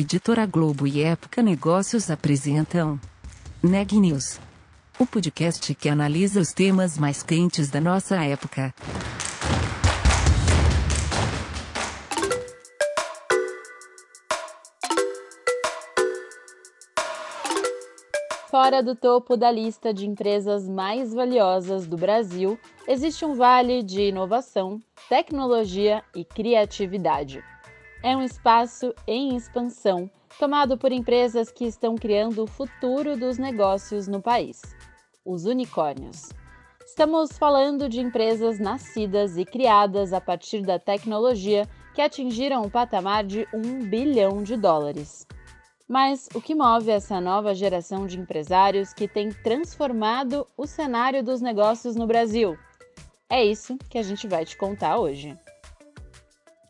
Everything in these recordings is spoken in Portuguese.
Editora Globo e Época Negócios apresentam Neg News, o podcast que analisa os temas mais quentes da nossa época. Fora do topo da lista de empresas mais valiosas do Brasil, existe um vale de inovação, tecnologia e criatividade é um espaço em expansão, tomado por empresas que estão criando o futuro dos negócios no país os unicórnios. Estamos falando de empresas nascidas e criadas a partir da tecnologia que atingiram o patamar de um bilhão de dólares. Mas o que move essa nova geração de empresários que tem transformado o cenário dos negócios no Brasil? É isso que a gente vai te contar hoje.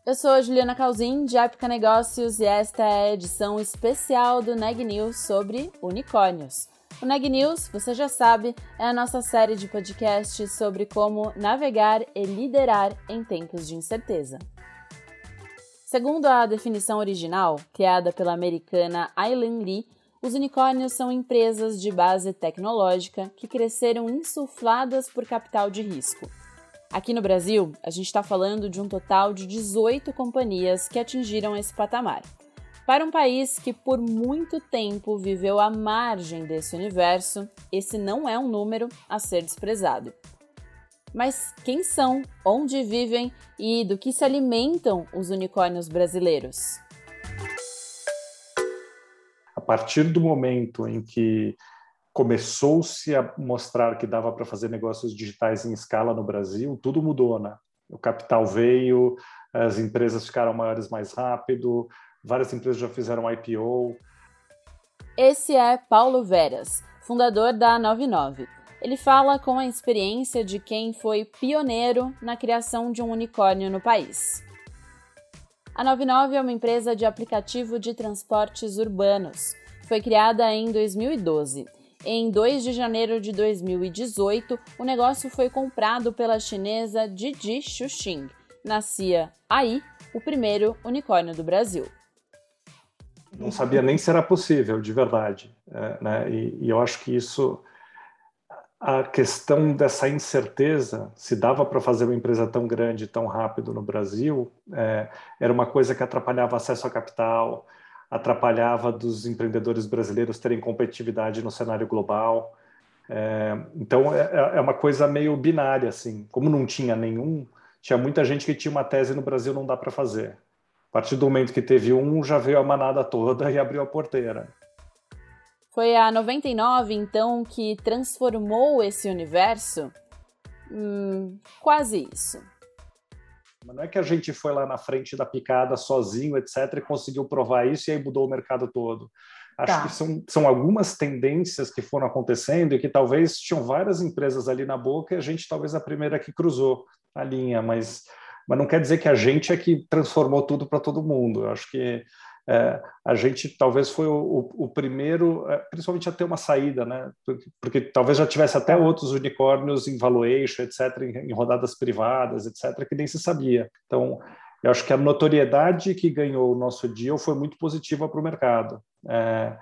Eu sou a Juliana Calzin, de Épica Negócios, e esta é a edição especial do Neg News sobre unicórnios. O Neg News, você já sabe, é a nossa série de podcasts sobre como navegar e liderar em tempos de incerteza. Segundo a definição original, criada pela americana Aileen Lee, os unicórnios são empresas de base tecnológica que cresceram insufladas por capital de risco Aqui no Brasil, a gente está falando de um total de 18 companhias que atingiram esse patamar. Para um país que por muito tempo viveu à margem desse universo, esse não é um número a ser desprezado. Mas quem são, onde vivem e do que se alimentam os unicórnios brasileiros? A partir do momento em que começou-se a mostrar que dava para fazer negócios digitais em escala no Brasil, tudo mudou, né? O capital veio, as empresas ficaram maiores mais rápido, várias empresas já fizeram IPO. Esse é Paulo Veras, fundador da 99. Ele fala com a experiência de quem foi pioneiro na criação de um unicórnio no país. A 99 é uma empresa de aplicativo de transportes urbanos. Foi criada em 2012 em 2 de janeiro de 2018, o negócio foi comprado pela chinesa Didi Xuxing. Nascia aí o primeiro unicórnio do Brasil. Não sabia nem se era possível, de verdade. É, né? e, e eu acho que isso a questão dessa incerteza, se dava para fazer uma empresa tão grande, tão rápido no Brasil, é, era uma coisa que atrapalhava acesso a capital, atrapalhava dos empreendedores brasileiros terem competitividade no cenário global. É, então é, é, é, uma coisa meio binária assim. Como não tinha nenhum, tinha muita gente que tinha uma tese no Brasil não dá para fazer. A partir do momento que teve um, já veio a manada toda e abriu a porteira. Foi a 99 então que transformou esse universo? Hum, quase isso. Mas não é que a gente foi lá na frente da picada sozinho, etc., e conseguiu provar isso e aí mudou o mercado todo. Acho tá. que são, são algumas tendências que foram acontecendo e que talvez tinham várias empresas ali na boca e a gente talvez a primeira que cruzou a linha, mas, mas não quer dizer que a gente é que transformou tudo para todo mundo. Eu acho que é, a gente talvez foi o, o, o primeiro, é, principalmente a ter uma saída, né? Porque, porque, talvez já tivesse até outros unicórnios em valuation, etc., em, em, rodadas privadas, etc., que nem se sabia. Então, eu acho que a notoriedade que ganhou o nosso deal foi muito positiva para o mercado. É,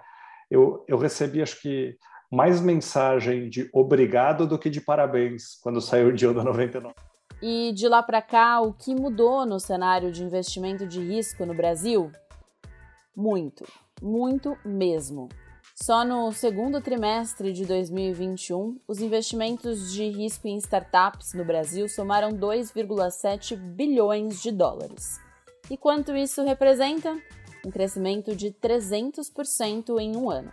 eu, eu recebi, acho que, mais mensagem de obrigado do que de parabéns quando saiu o deal da 99. E de lá para cá, o que mudou no cenário de investimento de risco no Brasil? Muito, muito mesmo. Só no segundo trimestre de 2021, os investimentos de risco em startups no Brasil somaram 2,7 bilhões de dólares. E quanto isso representa? Um crescimento de 300% em um ano.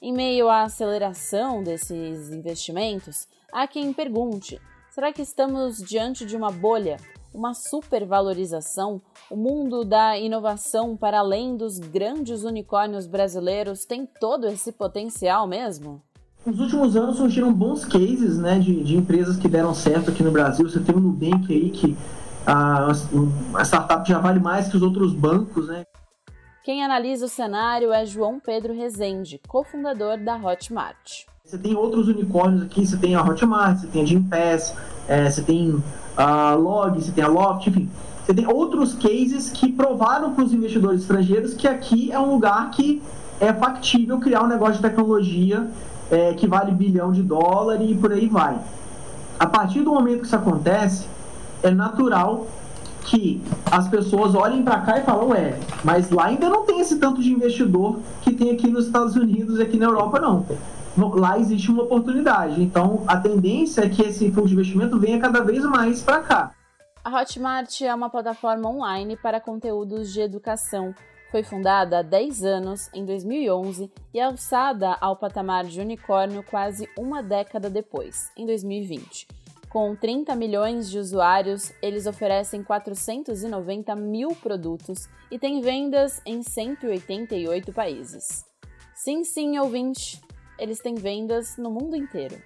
Em meio à aceleração desses investimentos, há quem pergunte: será que estamos diante de uma bolha uma supervalorização, o mundo da inovação para além dos grandes unicórnios brasileiros tem todo esse potencial mesmo? Nos últimos anos surgiram bons cases né, de, de empresas que deram certo aqui no Brasil. Você tem o Nubank aí que a, a startup já vale mais que os outros bancos, né? Quem analisa o cenário é João Pedro Rezende, cofundador da Hotmart. Você tem outros unicórnios aqui, você tem a Hotmart, você tem a Gympass, é, você tem a Log, você tem a Loft, enfim. você tem outros cases que provaram para os investidores estrangeiros que aqui é um lugar que é factível criar um negócio de tecnologia é, que vale bilhão de dólar e por aí vai. A partir do momento que isso acontece, é natural que as pessoas olhem para cá e falam, ué, mas lá ainda não tem esse tanto de investidor que tem aqui nos Estados Unidos e aqui na Europa, não. Lá existe uma oportunidade. Então, a tendência é que esse fundo de investimento venha cada vez mais para cá. A Hotmart é uma plataforma online para conteúdos de educação. Foi fundada há 10 anos, em 2011, e é alçada ao patamar de unicórnio quase uma década depois, em 2020. Com 30 milhões de usuários, eles oferecem 490 mil produtos e têm vendas em 188 países. Sim, sim, ouvinte, eles têm vendas no mundo inteiro.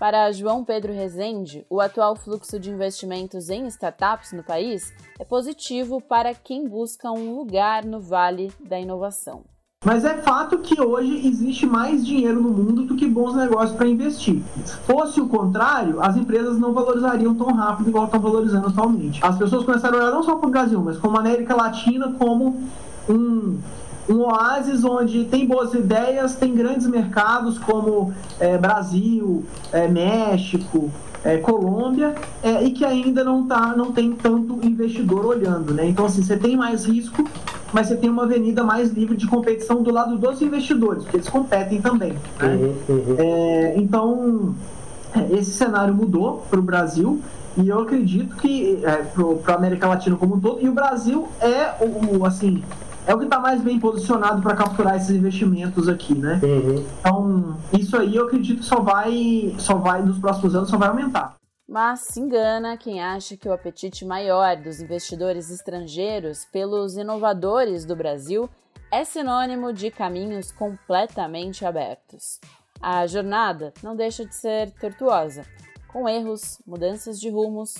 Para João Pedro Rezende, o atual fluxo de investimentos em startups no país é positivo para quem busca um lugar no vale da inovação. Mas é fato que hoje existe mais dinheiro no mundo do que bons negócios para investir. Se fosse o contrário, as empresas não valorizariam tão rápido igual estão valorizando atualmente. As pessoas começaram a olhar não só para o Brasil, mas como a América Latina como um um oásis onde tem boas ideias, tem grandes mercados como é, Brasil, é, México, é, Colômbia, é, e que ainda não, tá, não tem tanto investidor olhando. Né? Então, assim, você tem mais risco, mas você tem uma avenida mais livre de competição do lado dos investidores, porque eles competem também. Né? Uhum, uhum. É, então, é, esse cenário mudou para o Brasil. E eu acredito que é, para a América Latina como um todo, e o Brasil é o, o assim, é o que está mais bem posicionado para capturar esses investimentos aqui, né? Uhum. Então, isso aí eu acredito que só vai, só vai, nos próximos anos, só vai aumentar. Mas se engana quem acha que o apetite maior dos investidores estrangeiros pelos inovadores do Brasil é sinônimo de caminhos completamente abertos. A jornada não deixa de ser tortuosa, com erros, mudanças de rumos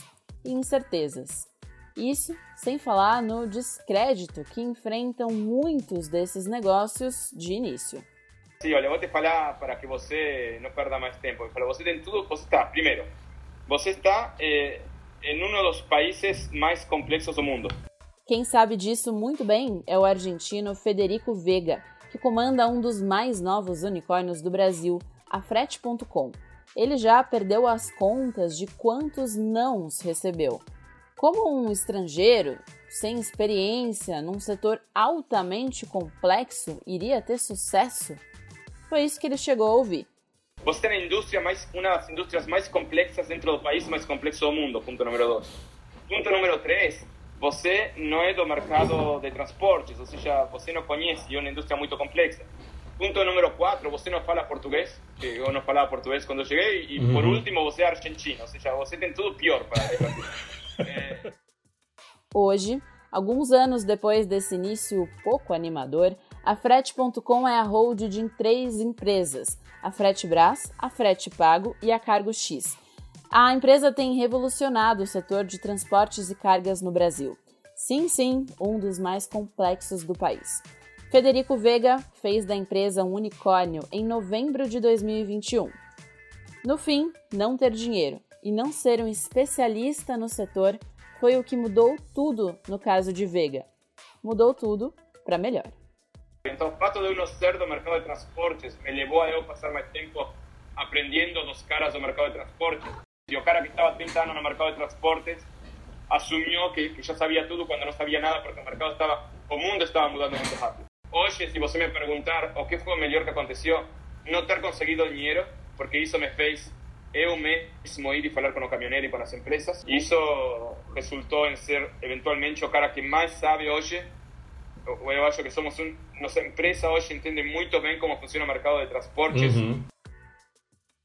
e incertezas. Isso sem falar no descrédito que enfrentam muitos desses negócios de início. Sim, olha, vou te falar para que você não perda mais tempo. Para você tem tudo, você está, primeiro, você está eh, em um dos países mais complexos do mundo. Quem sabe disso muito bem é o argentino Federico Vega, que comanda um dos mais novos unicórnios do Brasil, a Frete.com. Ele já perdeu as contas de quantos nãos recebeu. Como um estrangeiro, sem experiência, num setor altamente complexo, iria ter sucesso? Foi isso que ele chegou a ouvir. Você tem a indústria mais, uma das indústrias mais complexas dentro do país mais complexo do mundo, ponto número dois. Ponto número três, você não é do mercado de transportes, ou seja, você não conhece, é uma indústria muito complexa. Ponto número quatro, você não fala português, que eu não falava português quando cheguei, e por último, você é argentino, ou seja, você tem tudo pior para Hoje, alguns anos depois desse início pouco animador, a Frete.com é a hold de três empresas: a Fretebras, a Frete Pago e a Cargo X. A empresa tem revolucionado o setor de transportes e cargas no Brasil. Sim, sim, um dos mais complexos do país. Federico Vega fez da empresa um unicórnio em novembro de 2021. No fim, não ter dinheiro e não ser um especialista no setor foi o que mudou tudo no caso de Vega. Mudou tudo para melhor. Então, o fato de não ser do mercado de transportes me levou a eu passar mais tempo aprendendo dos caras do mercado de transportes. E o cara que estava 30 anos no mercado de transportes assumiu que, que já sabia tudo quando não sabia nada, porque o mercado estava, o mundo estava mudando muito rápido. Hoje, se você me perguntar o que foi o melhor que aconteceu, não ter conseguido dinheiro, porque isso me fez eu mesmo ir e falar com o caminhoneiro e com as empresas. Isso resultou em ser eventualmente o cara que mais sabe hoje. Eu acho que somos um, nossa empresa hoje entende muito bem como funciona o mercado de transportes. Uhum.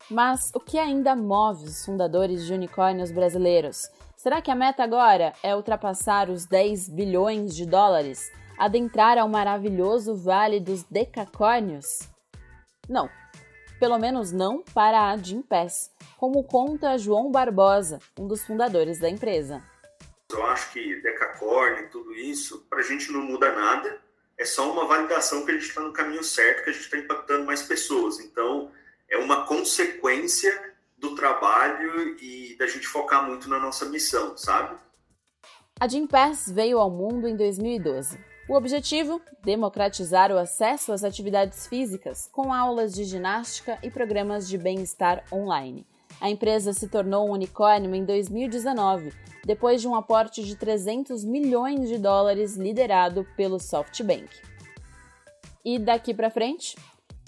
Mas o que ainda move os fundadores de unicórnios brasileiros? Será que a meta agora é ultrapassar os 10 bilhões de dólares? Adentrar ao maravilhoso vale dos decacórnios? Não, pelo menos não para a Gimpass, como conta João Barbosa, um dos fundadores da empresa. Eu acho que decacorn e tudo isso, para a gente não muda nada, é só uma validação que a gente está no caminho certo, que a gente está impactando mais pessoas. Então, é uma consequência do trabalho e da gente focar muito na nossa missão, sabe? A Gympass veio ao mundo em 2012. O objetivo? Democratizar o acesso às atividades físicas, com aulas de ginástica e programas de bem-estar online. A empresa se tornou um unicórnio em 2019, depois de um aporte de 300 milhões de dólares liderado pelo SoftBank. E daqui para frente,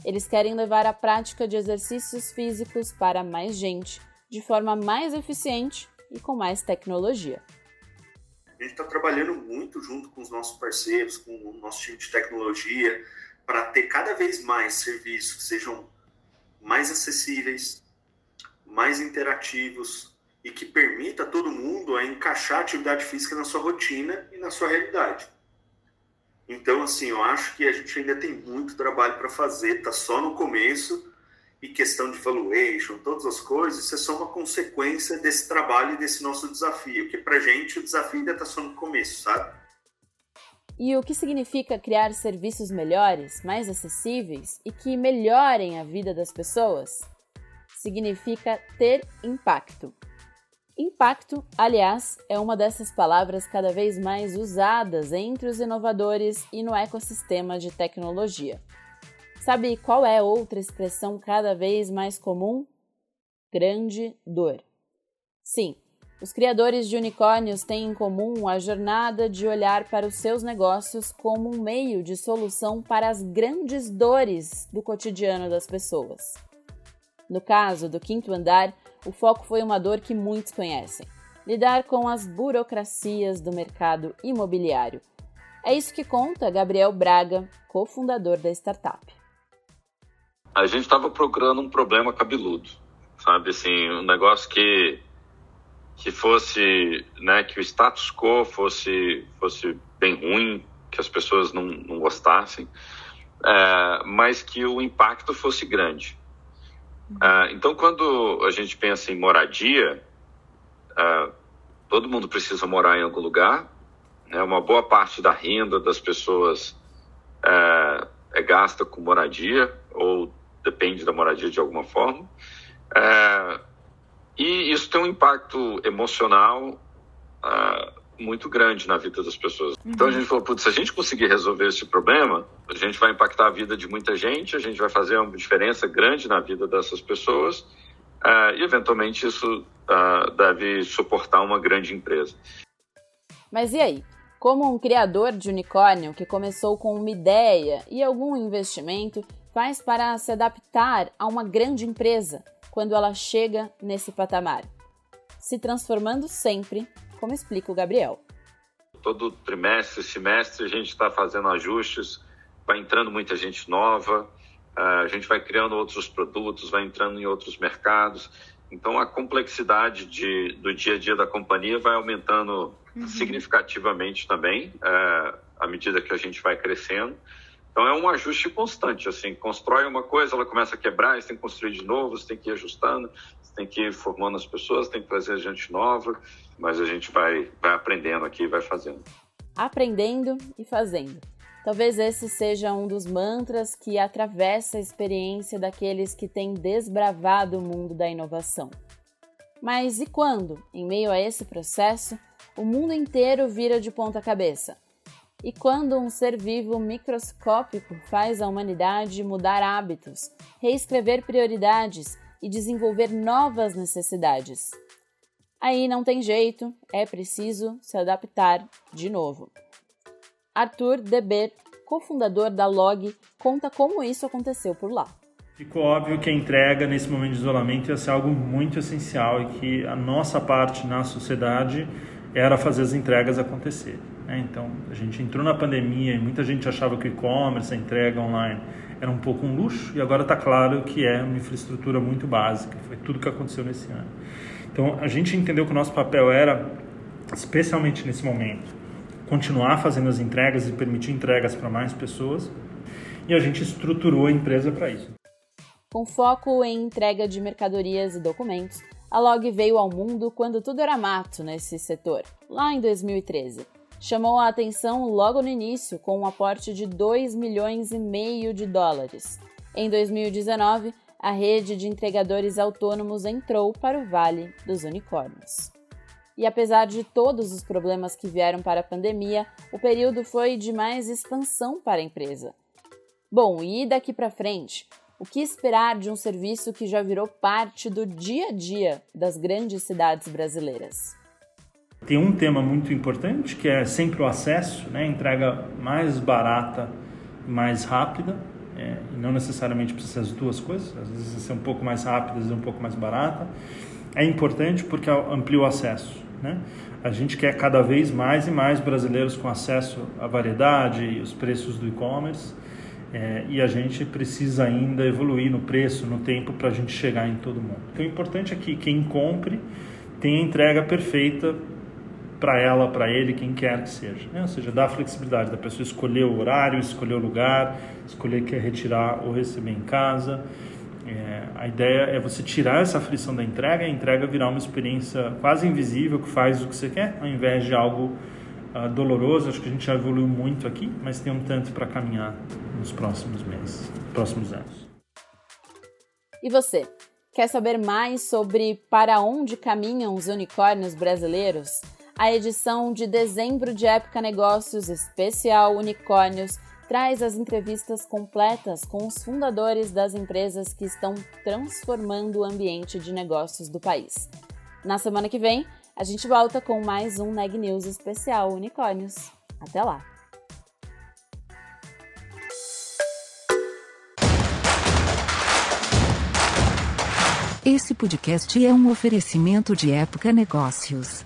eles querem levar a prática de exercícios físicos para mais gente, de forma mais eficiente e com mais tecnologia. A gente está trabalhando muito junto com os nossos parceiros, com o nosso time de tecnologia, para ter cada vez mais serviços que sejam mais acessíveis, mais interativos e que permita a todo mundo a encaixar a atividade física na sua rotina e na sua realidade. Então, assim, eu acho que a gente ainda tem muito trabalho para fazer, está só no começo, e questão de valuation, todas as coisas, isso é só uma consequência desse trabalho e desse nosso desafio, que para gente o desafio ainda está só no começo, sabe? E o que significa criar serviços melhores, mais acessíveis e que melhorem a vida das pessoas? Significa ter impacto. Impacto, aliás, é uma dessas palavras cada vez mais usadas entre os inovadores e no ecossistema de tecnologia. Sabe qual é outra expressão cada vez mais comum? Grande dor. Sim, os criadores de unicórnios têm em comum a jornada de olhar para os seus negócios como um meio de solução para as grandes dores do cotidiano das pessoas. No caso do quinto andar, o foco foi uma dor que muitos conhecem: lidar com as burocracias do mercado imobiliário. É isso que conta Gabriel Braga, cofundador da startup. A gente estava procurando um problema cabeludo, sabe assim, um negócio que que fosse, né, que o status quo fosse fosse bem ruim, que as pessoas não, não gostassem, é, mas que o impacto fosse grande. Ah, então, quando a gente pensa em moradia, ah, todo mundo precisa morar em algum lugar. Né? Uma boa parte da renda das pessoas é, é gasta com moradia ou depende da moradia de alguma forma. É, e isso tem um impacto emocional ah, muito grande na vida das pessoas. Uhum. Então a gente falou, putz, se a gente conseguir resolver esse problema, a gente vai impactar a vida de muita gente, a gente vai fazer uma diferença grande na vida dessas pessoas uh, e eventualmente isso uh, deve suportar uma grande empresa. Mas e aí? Como um criador de unicórnio que começou com uma ideia e algum investimento faz para se adaptar a uma grande empresa quando ela chega nesse patamar? Se transformando sempre como explica o Gabriel. Todo trimestre, semestre, a gente está fazendo ajustes, vai entrando muita gente nova, a gente vai criando outros produtos, vai entrando em outros mercados. Então, a complexidade de, do dia a dia da companhia vai aumentando uhum. significativamente também, é, à medida que a gente vai crescendo. Então, é um ajuste constante. Assim, constrói uma coisa, ela começa a quebrar, você tem que construir de novo, você tem que ir ajustando, você tem que ir formando as pessoas, tem que trazer gente nova mas a gente vai, vai aprendendo aqui e vai fazendo. Aprendendo e fazendo. Talvez esse seja um dos mantras que atravessa a experiência daqueles que têm desbravado o mundo da inovação. Mas e quando, em meio a esse processo, o mundo inteiro vira de ponta cabeça? E quando um ser vivo microscópico faz a humanidade mudar hábitos, reescrever prioridades e desenvolver novas necessidades? Aí não tem jeito, é preciso se adaptar de novo. Arthur Deber, cofundador da Log, conta como isso aconteceu por lá. Ficou óbvio que a entrega nesse momento de isolamento ia ser algo muito essencial e que a nossa parte na sociedade era fazer as entregas acontecer. Né? Então, a gente entrou na pandemia e muita gente achava que o e-commerce, a entrega online, era um pouco um luxo e agora está claro que é uma infraestrutura muito básica. Foi tudo que aconteceu nesse ano. Então, a gente entendeu que o nosso papel era, especialmente nesse momento, continuar fazendo as entregas e permitir entregas para mais pessoas, e a gente estruturou a empresa para isso. Com foco em entrega de mercadorias e documentos, a Log veio ao mundo quando tudo era mato nesse setor, lá em 2013. Chamou a atenção logo no início com um aporte de 2 milhões e meio de dólares. Em 2019, a rede de entregadores autônomos entrou para o Vale dos Unicórnios. E apesar de todos os problemas que vieram para a pandemia, o período foi de mais expansão para a empresa. Bom, e daqui para frente? O que esperar de um serviço que já virou parte do dia a dia das grandes cidades brasileiras? Tem um tema muito importante que é sempre o acesso, né? entrega mais barata, mais rápida. É, e não necessariamente precisa ser as duas coisas, às vezes ser um pouco mais rápida, às vezes um pouco mais barata. É importante porque amplia o acesso. Né? A gente quer cada vez mais e mais brasileiros com acesso à variedade e os preços do e-commerce. É, e a gente precisa ainda evoluir no preço, no tempo, para a gente chegar em todo mundo. Então, o importante é que quem compre tenha entrega perfeita para ela, para ele, quem quer que seja. Né? Ou seja, dá a flexibilidade da pessoa escolher o horário, escolher o lugar, escolher quer retirar ou receber em casa. É, a ideia é você tirar essa aflição da entrega e a entrega virar uma experiência quase invisível que faz o que você quer, ao invés de algo uh, doloroso. Acho que a gente já evoluiu muito aqui, mas tem um tanto para caminhar nos próximos meses, próximos anos. E você? Quer saber mais sobre para onde caminham os unicórnios brasileiros? A edição de dezembro de Época Negócios Especial Unicórnios traz as entrevistas completas com os fundadores das empresas que estão transformando o ambiente de negócios do país. Na semana que vem, a gente volta com mais um Neg News especial Unicórnios. Até lá! Esse podcast é um oferecimento de Época Negócios.